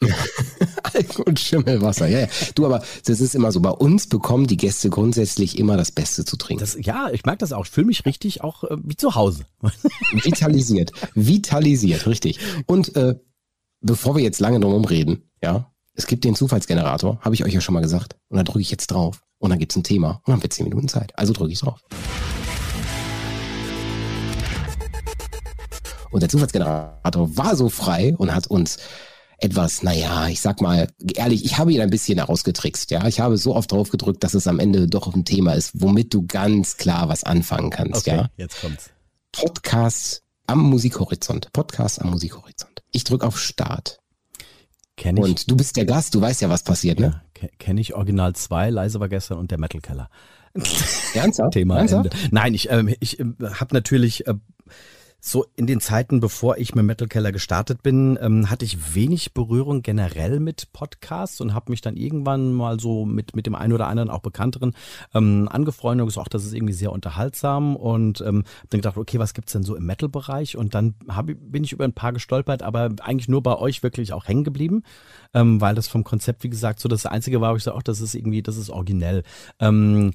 S5: Alkohol und Schimmelwasser, ja, ja. Du, aber das ist immer so. Bei uns bekommen die Gäste grundsätzlich immer das Beste zu trinken.
S1: Das, ja, ich merke das auch. Ich fühle mich richtig auch äh, wie zu Hause.
S5: Vitalisiert. Vitalisiert, richtig. Und äh, bevor wir jetzt lange drum reden, ja, es gibt den Zufallsgenerator, habe ich euch ja schon mal gesagt. Und da drücke ich jetzt drauf. Und dann gibt's ein Thema. Und dann haben wir zehn Minuten Zeit. Also drücke ich drauf. Und der Zufallsgenerator war so frei und hat uns etwas, naja, ich sag mal, ehrlich, ich habe ihn ein bisschen herausgetrickst, ja. Ich habe so oft drauf gedrückt, dass es am Ende doch ein Thema ist, womit du ganz klar was anfangen kannst, ja.
S1: jetzt kommt's.
S5: Podcast am Musikhorizont. Podcast am Musikhorizont. Ich drück auf Start.
S1: Kenne ich,
S5: Und du bist der Gast, du weißt ja, was passiert, ne?
S1: ja, ke- kenn ich Original 2, Leise war gestern und der Metal Keller.
S5: Ernsthaft?
S1: Thema
S5: Ernsthaft?
S1: Ende. Nein, ich, ähm, ich ähm, habe natürlich äh, So in den Zeiten, bevor ich mit Metal Keller gestartet bin, ähm, hatte ich wenig Berührung generell mit Podcasts und habe mich dann irgendwann mal so mit mit dem einen oder anderen auch bekannteren ähm, angefreundet und gesagt, das ist irgendwie sehr unterhaltsam und ähm, hab dann gedacht, okay, was gibt's denn so im Metal-Bereich? Und dann hab, bin ich über ein paar gestolpert, aber eigentlich nur bei euch wirklich auch hängen geblieben, ähm, weil das vom Konzept, wie gesagt, so das Einzige war, wo ich so, ach, das ist irgendwie, das ist originell. Ähm,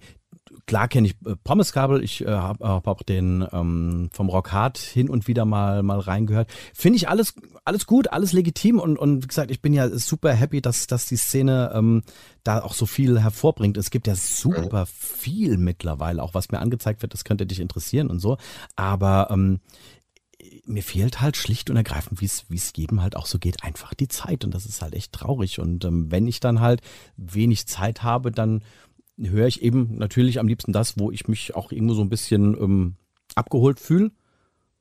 S1: klar kenne ich äh, Pommeskabel, ich äh, habe hab auch den ähm, vom Rock Hard hin und wieder mal mal reingehört. Finde ich alles alles gut, alles legitim und und wie gesagt, ich bin ja super happy, dass dass die Szene ähm, da auch so viel hervorbringt. Es gibt ja super viel mittlerweile, auch was mir angezeigt wird, das könnte dich interessieren und so, aber ähm, mir fehlt halt schlicht und ergreifend, wie es wie es jedem halt auch so geht, einfach die Zeit und das ist halt echt traurig und ähm, wenn ich dann halt wenig Zeit habe, dann höre ich eben natürlich am liebsten das, wo ich mich auch irgendwo so ein bisschen ähm, abgeholt fühle.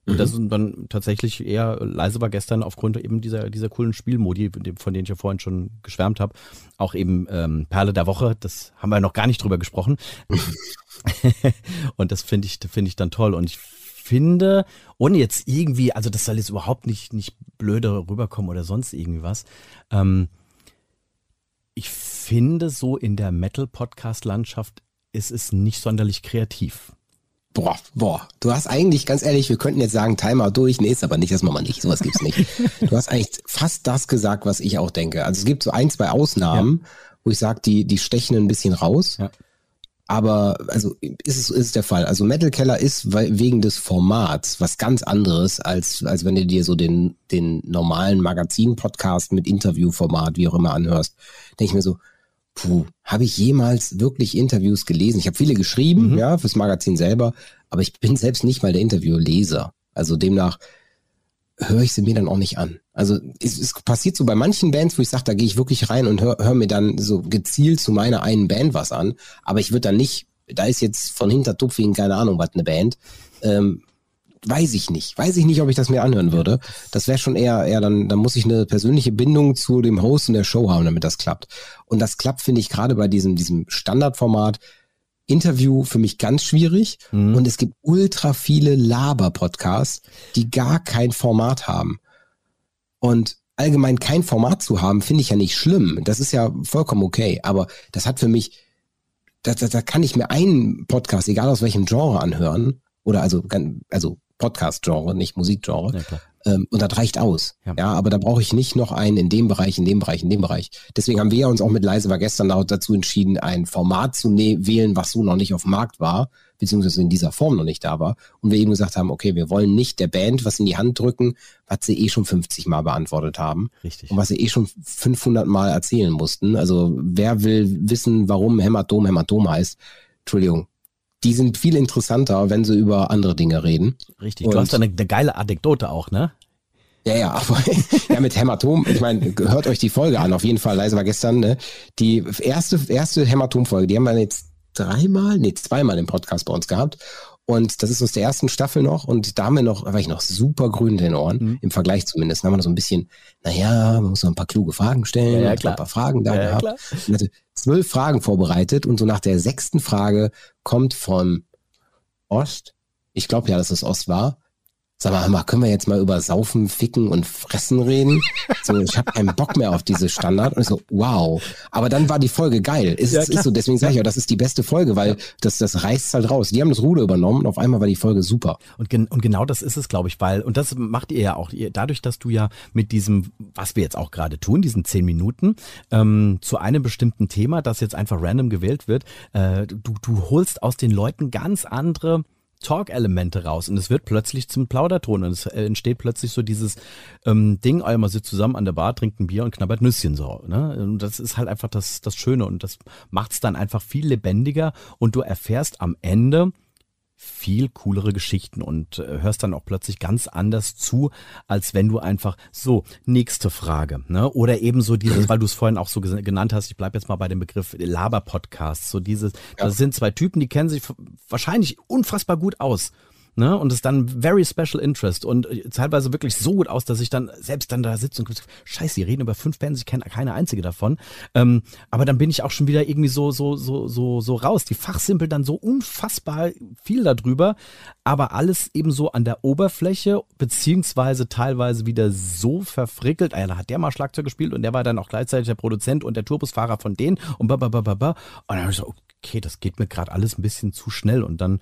S1: Und mhm. das ist dann tatsächlich eher leise war gestern aufgrund eben dieser, dieser coolen Spielmodi, von denen ich ja vorhin schon geschwärmt habe. Auch eben ähm, Perle der Woche, das haben wir noch gar nicht drüber gesprochen. und das finde ich, finde ich dann toll. Und ich finde, ohne jetzt irgendwie, also das soll jetzt überhaupt nicht, nicht blöde rüberkommen oder sonst irgendwie was. Ähm, ich finde, so in der Metal-Podcast-Landschaft ist es nicht sonderlich kreativ.
S5: Boah, boah, du hast eigentlich, ganz ehrlich, wir könnten jetzt sagen, Timer durch, nee, ist aber nicht, das machen wir nicht, sowas gibt's nicht. du hast eigentlich fast das gesagt, was ich auch denke. Also es gibt so ein, zwei Ausnahmen, ja. wo ich sage, die, die stechen ein bisschen raus. Ja. Aber also ist es ist der Fall. Also Metal Keller ist wegen des Formats was ganz anderes als als wenn du dir so den den normalen Magazin Podcast mit Interviewformat wie auch immer anhörst. Denke ich mir so, puh, habe ich jemals wirklich Interviews gelesen? Ich habe viele geschrieben, mhm. ja, fürs Magazin selber, aber ich bin selbst nicht mal der Interviewleser. Also demnach höre ich sie mir dann auch nicht an. Also es, es passiert so bei manchen Bands, wo ich sage, da gehe ich wirklich rein und höre hör mir dann so gezielt zu meiner einen Band was an, aber ich würde dann nicht, da ist jetzt von Hintertupfing keine Ahnung was eine Band, ähm, weiß ich nicht. Weiß ich nicht, ob ich das mir anhören würde. Das wäre schon eher, eher dann, dann muss ich eine persönliche Bindung zu dem Host und der Show haben, damit das klappt. Und das klappt, finde ich, gerade bei diesem, diesem Standardformat, Interview für mich ganz schwierig mhm. und es gibt ultra viele Laber-Podcasts, die gar kein Format haben. Und allgemein kein Format zu haben, finde ich ja nicht schlimm. Das ist ja vollkommen okay. Aber das hat für mich, da, da, da kann ich mir einen Podcast, egal aus welchem Genre, anhören. Oder also, also Podcast-Genre, nicht Musikgenre. Ja, ähm, und das reicht aus. Ja. ja, aber da brauche ich nicht noch einen in dem Bereich, in dem Bereich, in dem Bereich. Deswegen haben wir uns auch mit Leise war gestern dazu entschieden, ein Format zu ne wählen, was so noch nicht auf dem Markt war, beziehungsweise in dieser Form noch nicht da war. Und wir eben gesagt haben, okay, wir wollen nicht der Band was in die Hand drücken, was sie eh schon 50 Mal beantwortet haben.
S1: Richtig.
S5: Und was sie eh schon 500 Mal erzählen mussten. Also wer will wissen, warum Hämatom Hämatom heißt? Entschuldigung, die sind viel interessanter, wenn sie über andere Dinge reden.
S1: Richtig, und du hast da eine, eine geile Anekdote auch, ne?
S5: Ja, ja, aber ja, mit Hämatom, ich meine, hört euch die Folge an, auf jeden Fall. Leise war gestern, ne? Die erste, erste Hämatom-Folge, die haben wir jetzt dreimal, nee, zweimal im Podcast bei uns gehabt. Und das ist aus der ersten Staffel noch. Und da haben wir noch, da war ich noch super grün in den Ohren, mhm. im Vergleich zumindest. Da haben wir noch so ein bisschen, naja, man muss noch ein paar kluge Fragen stellen. Ja, ja klar. Ein paar Fragen da ja, gehabt. Klar. hatte zwölf Fragen vorbereitet und so nach der sechsten Frage kommt von Ost, ich glaube ja, dass es Ost war, Sag mal, mal, können wir jetzt mal über Saufen, Ficken und Fressen reden? So, ich habe keinen Bock mehr auf diese Standard. Und ich so, wow. Aber dann war die Folge geil. Ist, ja, ist so, deswegen sage ich auch, das ist die beste Folge, weil das, das reißt halt raus. Die haben das Ruder übernommen und auf einmal war die Folge super.
S1: Und, gen und genau das ist es, glaube ich, weil, und das macht ihr ja auch, ihr, dadurch, dass du ja mit diesem, was wir jetzt auch gerade tun, diesen zehn Minuten, ähm, zu einem bestimmten Thema, das jetzt einfach random gewählt wird, äh, du, du holst aus den Leuten ganz andere Talk-Elemente raus und es wird plötzlich zum Plauderton und es entsteht plötzlich so dieses ähm, Ding, oh, man sitzt zusammen an der Bar, trinkt ein Bier und knabbert Nüsschen so. Ne? Und das ist halt einfach das, das Schöne und das macht es dann einfach viel lebendiger und du erfährst am Ende, viel coolere Geschichten und äh, hörst dann auch plötzlich ganz anders zu, als wenn du einfach so nächste Frage, ne? Oder eben so dieses, weil du es vorhin auch so genannt hast, ich bleib jetzt mal bei dem Begriff Laber Podcast, so dieses, ja. das sind zwei Typen, die kennen sich wahrscheinlich unfassbar gut aus. Ne? Und es dann very special interest und äh, teilweise wirklich so gut aus, dass ich dann selbst dann da sitze und scheiße, die reden über fünf Bands, ich kenne keine einzige davon. Ähm, aber dann bin ich auch schon wieder irgendwie so, so, so, so, so raus. Die fachsimpel dann so unfassbar viel darüber, aber alles eben so an der Oberfläche, beziehungsweise teilweise wieder so verfrickelt. Ah ja, da hat der mal Schlagzeug gespielt und der war dann auch gleichzeitig der Produzent und der Tourbusfahrer von denen und ba, ba, ba, ba, ba. Und dann habe ich so, okay, das geht mir gerade alles ein bisschen zu schnell und dann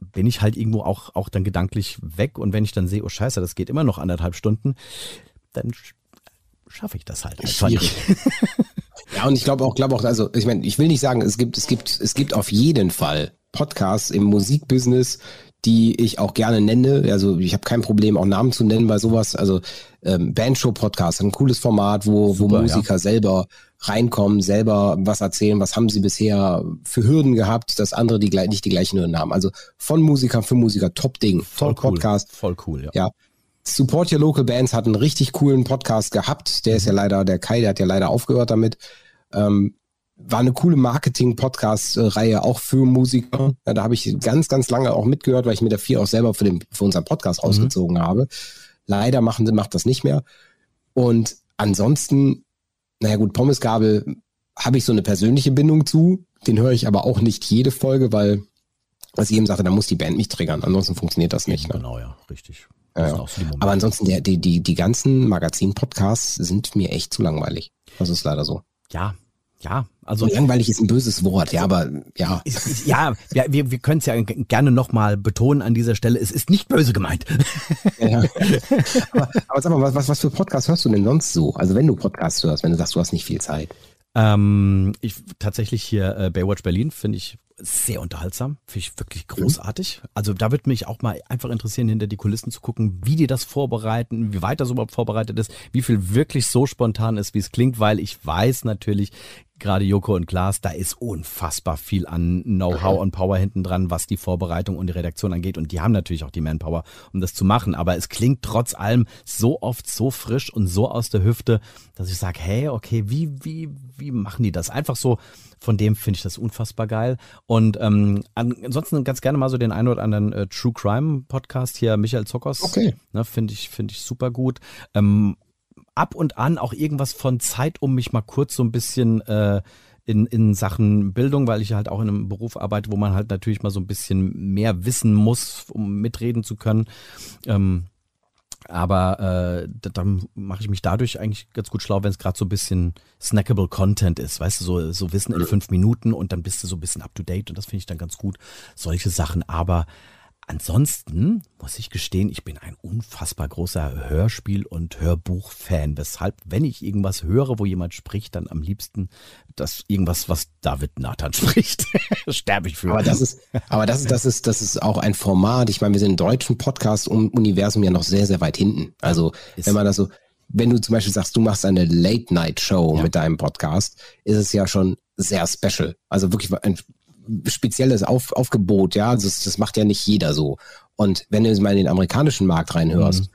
S1: bin ich halt irgendwo auch, auch dann gedanklich weg und wenn ich dann sehe, oh scheiße, das geht immer noch anderthalb Stunden, dann schaffe ich das halt.
S5: Schwierig. ja, und ich glaube auch, glaube auch, also ich meine, ich will nicht sagen, es gibt, es gibt, es gibt auf jeden Fall Podcasts im Musikbusiness, die ich auch gerne nenne. Also ich habe kein Problem, auch Namen zu nennen bei sowas. Also ähm, Bandshow-Podcast, ein cooles Format, wo, Super, wo Musiker ja. selber reinkommen, selber was erzählen, was haben sie bisher für Hürden gehabt, dass andere die nicht die gleichen Hürden haben. Also von Musiker für Musiker, Top-Ding, Top-Podcast.
S1: Voll cool, ja.
S5: ja. Support Your Local Bands hat einen richtig coolen Podcast gehabt. Der ist ja mhm. leider, der Kai, der hat ja leider aufgehört damit. Ähm, war eine coole Marketing-Podcast-Reihe auch für Musiker. Ja, da habe ich ganz, ganz lange auch mitgehört, weil ich mir dafür auch selber für, den, für unseren Podcast mhm. rausgezogen habe. Leider machen macht das nicht mehr. Und ansonsten, naja gut, Pommesgabel habe ich so eine persönliche Bindung zu. Den höre ich aber auch nicht jede Folge, weil, was ich eben sagte, da muss die Band mich triggern. Ansonsten funktioniert das nicht.
S1: Ne? Genau, ja, richtig.
S5: Ja. Aber ansonsten, die, die, die ganzen Magazin-Podcasts sind mir echt zu langweilig. Das ist leider so.
S1: Ja, ja, also
S5: Und langweilig ist ein böses Wort, ja, aber ja.
S1: Ja, ja wir, wir können es ja gerne nochmal betonen an dieser Stelle, es ist nicht böse gemeint. Ja.
S5: aber, aber sag mal, was, was, für Podcasts hörst du denn sonst so? Also wenn du Podcasts hörst, wenn du sagst, du hast nicht viel Zeit.
S1: Ähm, ich tatsächlich hier äh, Baywatch Berlin finde ich sehr unterhaltsam, finde ich wirklich mhm. großartig. Also da würde mich auch mal einfach interessieren, hinter die Kulissen zu gucken, wie die das vorbereiten, wie weit das überhaupt vorbereitet ist, wie viel wirklich so spontan ist, wie es klingt, weil ich weiß natürlich, gerade Joko und Klaas, da ist unfassbar viel an Know-how und Power hinten dran, was die Vorbereitung und die Redaktion angeht. Und die haben natürlich auch die Manpower, um das zu machen. Aber es klingt trotz allem so oft so frisch und so aus der Hüfte, dass ich sage, hey, okay, wie, wie, wie machen die das? Einfach so, von dem finde ich das unfassbar geil. Und ähm, ansonsten ganz gerne mal so den einen oder anderen äh, True Crime Podcast hier, Michael Zockers.
S5: Okay.
S1: Ne, finde ich, finde ich super gut. Ähm, ab und an auch irgendwas von Zeit, um mich mal kurz so ein bisschen äh, in, in Sachen Bildung, weil ich halt auch in einem Beruf arbeite, wo man halt natürlich mal so ein bisschen mehr wissen muss, um mitreden zu können. Ähm, aber äh, dann mache ich mich dadurch eigentlich ganz gut schlau, wenn es gerade so ein bisschen snackable Content ist, weißt du, so, so Wissen in fünf Minuten und dann bist du so ein bisschen up to date und das finde ich dann ganz gut. Solche Sachen, aber Ansonsten muss ich gestehen, ich bin ein unfassbar großer Hörspiel- und Hörbuch-Fan. Weshalb, wenn ich irgendwas höre, wo jemand spricht, dann am liebsten das irgendwas, was David Nathan spricht. Sterbe ich für.
S5: Aber das ist, aber das ist, das ist, das ist auch ein Format. Ich meine, wir sind im deutschen Podcast-Universum ja noch sehr, sehr weit hinten. Also, ist wenn man das so, wenn du zum Beispiel sagst, du machst eine Late-Night-Show ja. mit deinem Podcast, ist es ja schon sehr special. Also wirklich ein spezielles Auf, Aufgebot, ja. Das, das macht ja nicht jeder so. Und wenn du jetzt mal in den amerikanischen Markt reinhörst, mhm.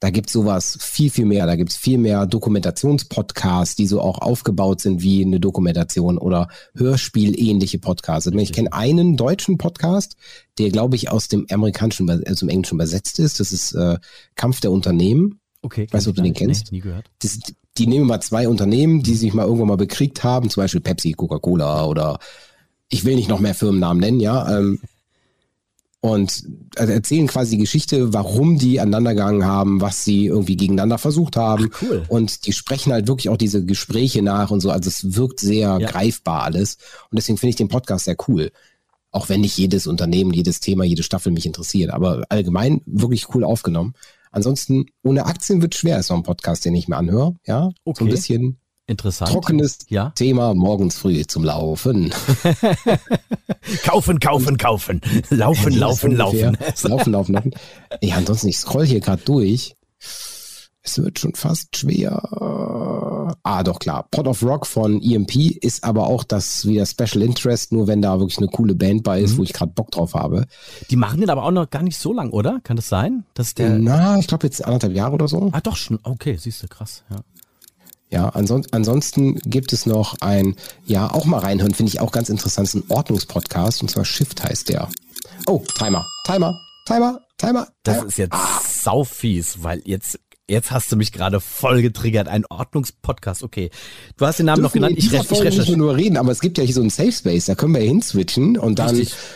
S5: da gibt's sowas viel, viel mehr. Da gibt's viel mehr Dokumentationspodcasts, die so auch aufgebaut sind wie eine Dokumentation oder Hörspielähnliche Podcasts. Also ich kenne einen deutschen Podcast, der, glaube ich, aus dem amerikanischen, also im Englischen übersetzt ist. Das ist äh, Kampf der Unternehmen.
S1: Okay,
S5: weißt du, ob du den kennst?
S1: Nee, nie gehört.
S5: Das, die nehmen mal zwei Unternehmen, die sich mal irgendwann mal bekriegt haben, zum Beispiel Pepsi, Coca-Cola oder ich will nicht noch mehr Firmennamen nennen, ja. Ähm, und also erzählen quasi die Geschichte, warum die aneinander gegangen haben, was sie irgendwie gegeneinander versucht haben.
S1: Ach, cool.
S5: Und die sprechen halt wirklich auch diese Gespräche nach und so. Also es wirkt sehr ja. greifbar alles. Und deswegen finde ich den Podcast sehr cool. Auch wenn nicht jedes Unternehmen, jedes Thema, jede Staffel mich interessiert. Aber allgemein wirklich cool aufgenommen. Ansonsten, ohne Aktien wird schwer, ist noch ein Podcast, den ich mir anhöre. Ja,
S1: okay.
S5: so ein bisschen
S1: Interessant.
S5: Trockenes ja? Thema morgens früh zum Laufen.
S1: kaufen, kaufen, kaufen. Laufen, laufen, laufen.
S5: laufen, laufen, laufen. Ja, ansonsten, ich scroll hier gerade durch. Es wird schon fast schwer. Ah, doch klar. Pot of Rock von EMP ist aber auch das wieder Special Interest, nur wenn da wirklich eine coole Band bei ist, mhm. wo ich gerade Bock drauf habe.
S1: Die machen den aber auch noch gar nicht so lang, oder? Kann das sein? Dass der
S5: Na, ich glaube jetzt anderthalb Jahre oder so.
S1: Ah, doch schon. Okay, siehst du, krass. Ja.
S5: Ja, ansonsten, ansonsten gibt es noch ein, ja, auch mal reinhören, finde ich auch ganz interessant, ein Ordnungspodcast, und zwar Shift heißt der. Oh, Timer, Timer. Timer, Timer.
S1: Das
S5: Timer.
S1: ist jetzt saufies, weil jetzt, jetzt hast du mich gerade voll getriggert. Ein Ordnungspodcast, okay. Du hast den Namen noch
S5: Dürfen wir
S1: genannt. Ich, ich recherchiere.
S5: nur reden, aber es gibt ja hier so einen Safe Space, da können wir ja hinswitchen und dann.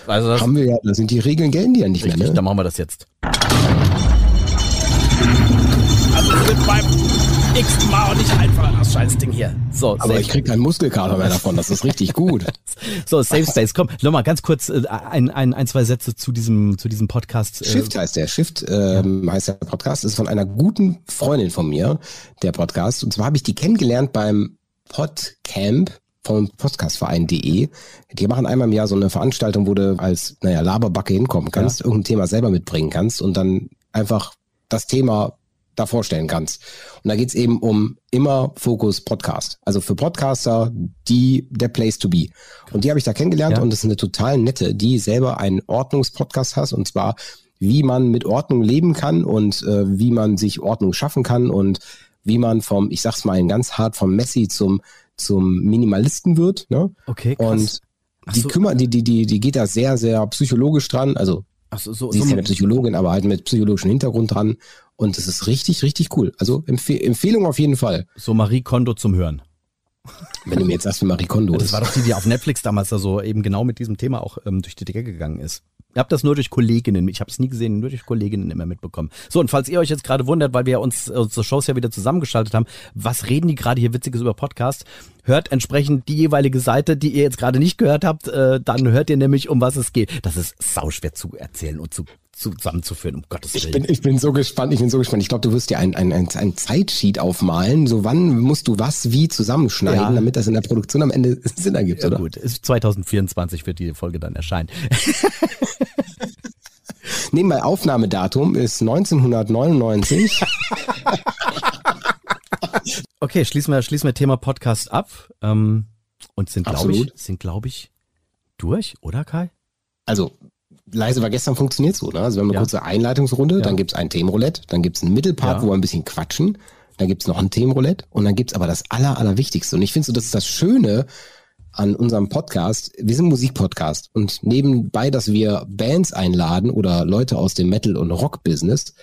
S1: Also das-
S5: haben wir ja, da sind die Regeln gelten die ja nicht
S1: Richtig,
S5: mehr. Ne?
S1: dann machen wir das jetzt. Also es wird beim x Mal auch nicht einfach das Scheißding hier. So,
S5: Aber
S1: safe,
S5: ich krieg keinen Muskelkater mehr davon, das ist richtig gut.
S1: so Safe Space. Komm, nochmal ganz kurz äh, ein, ein, ein, zwei Sätze zu diesem, zu diesem Podcast. äh,
S5: Shift heißt der. Shift ähm, heißt der Podcast. Ist von einer guten Freundin von mir, der Podcast. Und zwar habe ich die kennengelernt beim Podcamp vom Podcastverein.de. Die machen einmal im Jahr so eine Veranstaltung, wo du als, naja, Laberbacke hinkommen kannst, irgendein Thema selber mitbringen kannst und dann einfach das Thema da vorstellen kannst. Und da geht's eben um immer Fokus Podcast. Also für Podcaster die der Place to be. Und die habe ich da kennengelernt
S1: Ja.
S5: und das ist eine total nette, die selber einen Ordnungspodcast hat und zwar wie man mit Ordnung leben kann und äh, wie man sich Ordnung schaffen kann und wie man vom, ich sag's mal ganz hart, vom Messi zum zum Minimalisten wird. Ne?
S1: Okay, krass.
S5: Und
S1: Ach
S5: die
S1: so.
S5: kümmert, die, die, die, die geht da sehr, sehr psychologisch dran. Also
S1: Ach so, so,
S5: sie
S1: so,
S5: ist ja eine Psychologin, aber halt mit psychologischem Hintergrund dran. Und es ist richtig, richtig cool. Also Empfehl Empfehlung auf jeden Fall.
S1: so Marie Kondo zum Hören.
S5: Wenn du mir jetzt sagst, wie Marie Kondo
S1: Das
S5: ist.
S1: war doch die, die auf Netflix damals da so eben genau mit diesem Thema auch ähm, durch die Decke gegangen ist. Ich habe das nur durch Kolleginnen, ich habe es nie gesehen, nur durch Kolleginnen immer mitbekommen. So, und falls ihr euch jetzt gerade wundert, weil wir uns unsere Shows ja wieder zusammengeschaltet haben, was reden die gerade hier Witziges über Podcast? Hört entsprechend die jeweilige Seite, die ihr jetzt gerade nicht gehört habt, äh, dann hört ihr nämlich, um was es geht. Das ist sauschwer zu erzählen und zu, zusammenzuführen, um Gottes
S5: Ich
S1: Willen.
S5: bin, ich bin so gespannt, ich bin so gespannt. Ich glaube, du wirst dir ein, ein, ein, ein Zeitsheet aufmalen. So wann musst du was wie zusammenschneiden,
S1: Ja.
S5: damit das in der Produktion am Ende Sinn ergibt,
S1: ja,
S5: oder?
S1: gut, ist 2024 wird die Folge dann erscheinen.
S5: Nebenbei Aufnahmedatum ist 1999.
S1: Okay, schließen wir, schließen wir Thema Podcast ab ähm, und sind, glaube ich, sind, glaube ich, durch, oder Kai?
S5: also leise war gestern funktioniert so, ne? Also wir haben eine
S1: Ja.
S5: kurze Einleitungsrunde,
S1: Ja.
S5: dann gibt's ein Themenroulette, dann gibt's einen Mittelpart,
S1: Ja.
S5: wo wir ein bisschen quatschen, dann gibt's noch ein Themenroulette und dann gibt's aber das aller, allerwichtigste. Und ich finde so, das ist das Schöne an unserem Podcast. Wir sind Musikpodcast und nebenbei, dass wir Bands einladen oder Leute aus dem Metal- und Rock-Business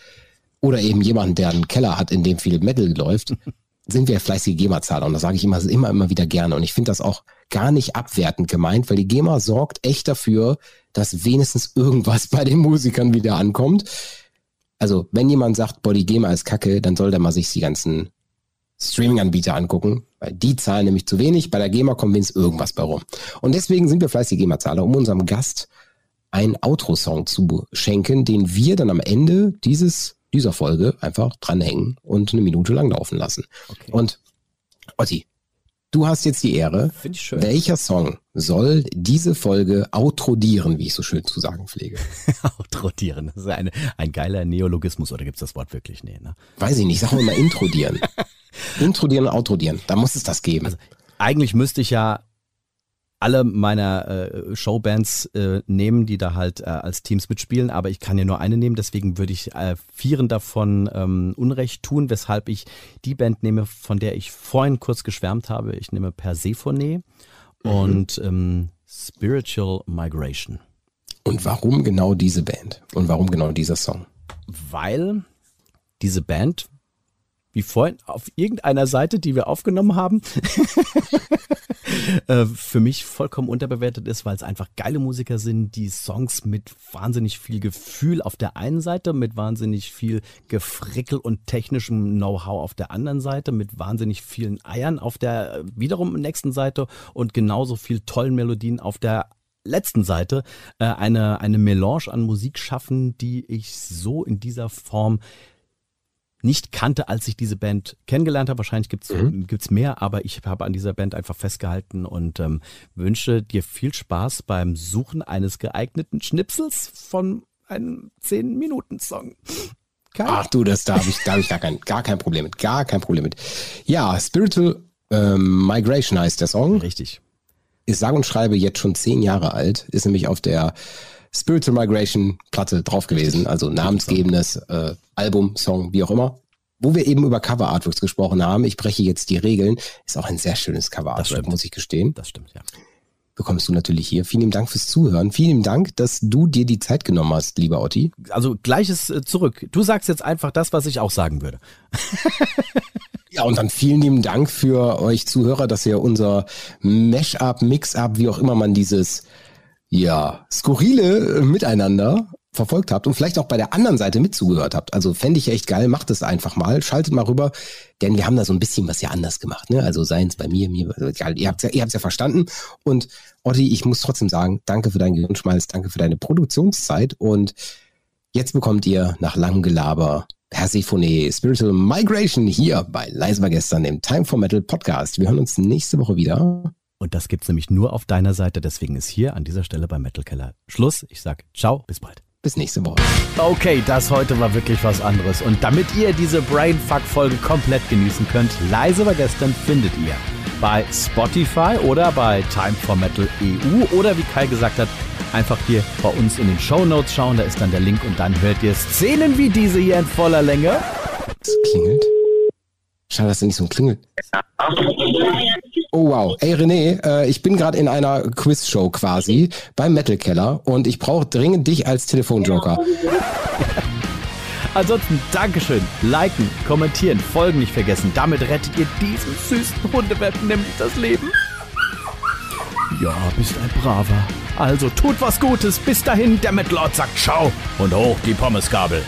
S5: oder eben jemanden, der einen Keller hat, in dem viel Metal läuft, sind wir fleißige GEMA-Zahler. Und das sage ich immer, immer, immer wieder gerne. Und ich finde das auch gar nicht abwertend gemeint, weil die GEMA sorgt echt dafür, dass wenigstens irgendwas bei den Musikern wieder ankommt. Also, wenn jemand sagt, boah, die GEMA ist kacke, dann soll der mal sich die ganzen Streaming-Anbieter angucken, weil die zahlen nämlich zu wenig. Bei der GEMA kommt wenigstens irgendwas bei rum. Und deswegen sind wir fleißige GEMA-Zahler, um unserem Gast einen Outro-Song zu schenken, den wir dann am Ende dieses, dieser Folge einfach dranhängen und eine Minute lang laufen lassen.
S1: Okay.
S5: Und Otti, du hast jetzt die Ehre.
S1: Finde ich schön.
S5: Welcher Song soll diese Folge outrodieren, wie ich so schön zu sagen pflege?
S1: Outrodieren, das ist eine, ein geiler Neologismus, oder gibt's das Wort wirklich? Nee, ne?
S5: Weiß ich nicht, sag mal immer introdieren. introdieren und outrodieren. Da muss es das geben.
S1: Also, Eigentlich müsste ich ja alle meiner äh, Showbands äh, nehmen, die da halt äh, als Teams mitspielen, aber ich kann ja nur eine nehmen, deswegen würde ich äh, vieren davon ähm, Unrecht tun, weshalb ich die Band nehme, von der ich vorhin kurz geschwärmt habe. Ich nehme Persephone und ähm, Spiritual Migration.
S5: und warum genau diese Band? Und warum genau dieser Song?
S1: weil diese Band, wie vorhin auf irgendeiner Seite, die wir aufgenommen haben, äh, für mich vollkommen unterbewertet ist, weil es einfach geile Musiker sind, die Songs mit wahnsinnig viel Gefühl auf der einen Seite, mit wahnsinnig viel Gefrickel und technischem Know-how auf der anderen Seite, mit wahnsinnig vielen Eiern auf der äh, wiederum nächsten Seite und genauso viel tollen Melodien auf der letzten Seite äh, eine, eine Melange an Musik schaffen, die ich so in dieser Form nicht kannte, als ich diese Band kennengelernt habe. Wahrscheinlich gibt's gibt's mehr, aber ich habe an dieser Band einfach festgehalten und ähm, wünsche dir viel Spaß beim Suchen eines geeigneten Schnipsels von einem 10-Minuten-Song. Kai?
S5: Ach du, das da habe ich, da habe ich gar kein, gar kein Problem mit, gar kein Problem mit. Ja, Spiritual ähm, Migration heißt der Song.
S1: Richtig.
S5: ist sage und schreibe jetzt schon zehn Jahre alt, ist nämlich auf der Spiritual Migration Platte drauf gewesen, also namensgebendes äh, Album, Song, wie auch immer. Wo wir eben über Cover Artworks gesprochen haben, ich breche jetzt die Regeln, ist auch ein sehr schönes Cover Artwork, muss ich gestehen.
S1: Das stimmt, ja.
S5: bekommst du natürlich hier. Vielen Dank fürs Zuhören. Vielen Dank, dass du dir die Zeit genommen hast, lieber Otti.
S1: Also gleiches äh, zurück. Du sagst jetzt einfach das, was ich auch sagen würde.
S5: Ja, und dann vielen lieben Dank für euch Zuhörer, dass ihr unser Mash-up, Mix-up, wie auch immer man dieses, ja, skurrile Miteinander verfolgt habt und vielleicht auch bei der anderen Seite mitzugehört habt. Also fände ich echt geil, macht es einfach mal, schaltet mal rüber, denn wir haben da so ein bisschen was ja anders gemacht. Ne? Also seien es bei mir, mir, also, ihr habt ja, ihr habt's ja verstanden. Und Otti, ich muss trotzdem sagen, danke für deinen Gehirnschmalz, danke für deine Produktionszeit und jetzt bekommt ihr nach langem Gelaber Persephone Spiritual Migration hier bei Leise war gestern im Time for Metal Podcast. Wir hören uns nächste Woche wieder.
S1: Und das gibt's nämlich nur auf deiner Seite, deswegen ist hier an dieser Stelle beim Metal Keller Schluss. Ich sag ciao, bis bald.
S5: Bis nächste Woche.
S1: Okay, das heute war wirklich was anderes. Und damit ihr diese Brainfuck-Folge komplett genießen könnt, leise war gestern findet ihr bei Spotify oder bei Time for Metal EU oder wie Kai gesagt hat, einfach hier bei uns in den Show Notes schauen, da ist dann der Link und dann hört ihr Szenen wie diese hier in voller Länge.
S5: Es klingelt. Schade, dass da nicht so ein Klingel. Oh wow. Ey René, äh, ich bin gerade in einer Quizshow quasi beim Metal Keller und ich brauche dringend dich als Telefonjoker.
S1: Ansonsten Dankeschön, liken, kommentieren, folgen nicht vergessen. Damit rettet ihr diesem süßen Hundewelpen nämlich das Leben. Ja, bist ein Braver. Also tut was Gutes. Bis dahin, der Metlord sagt Ciao und hoch die Pommesgabel.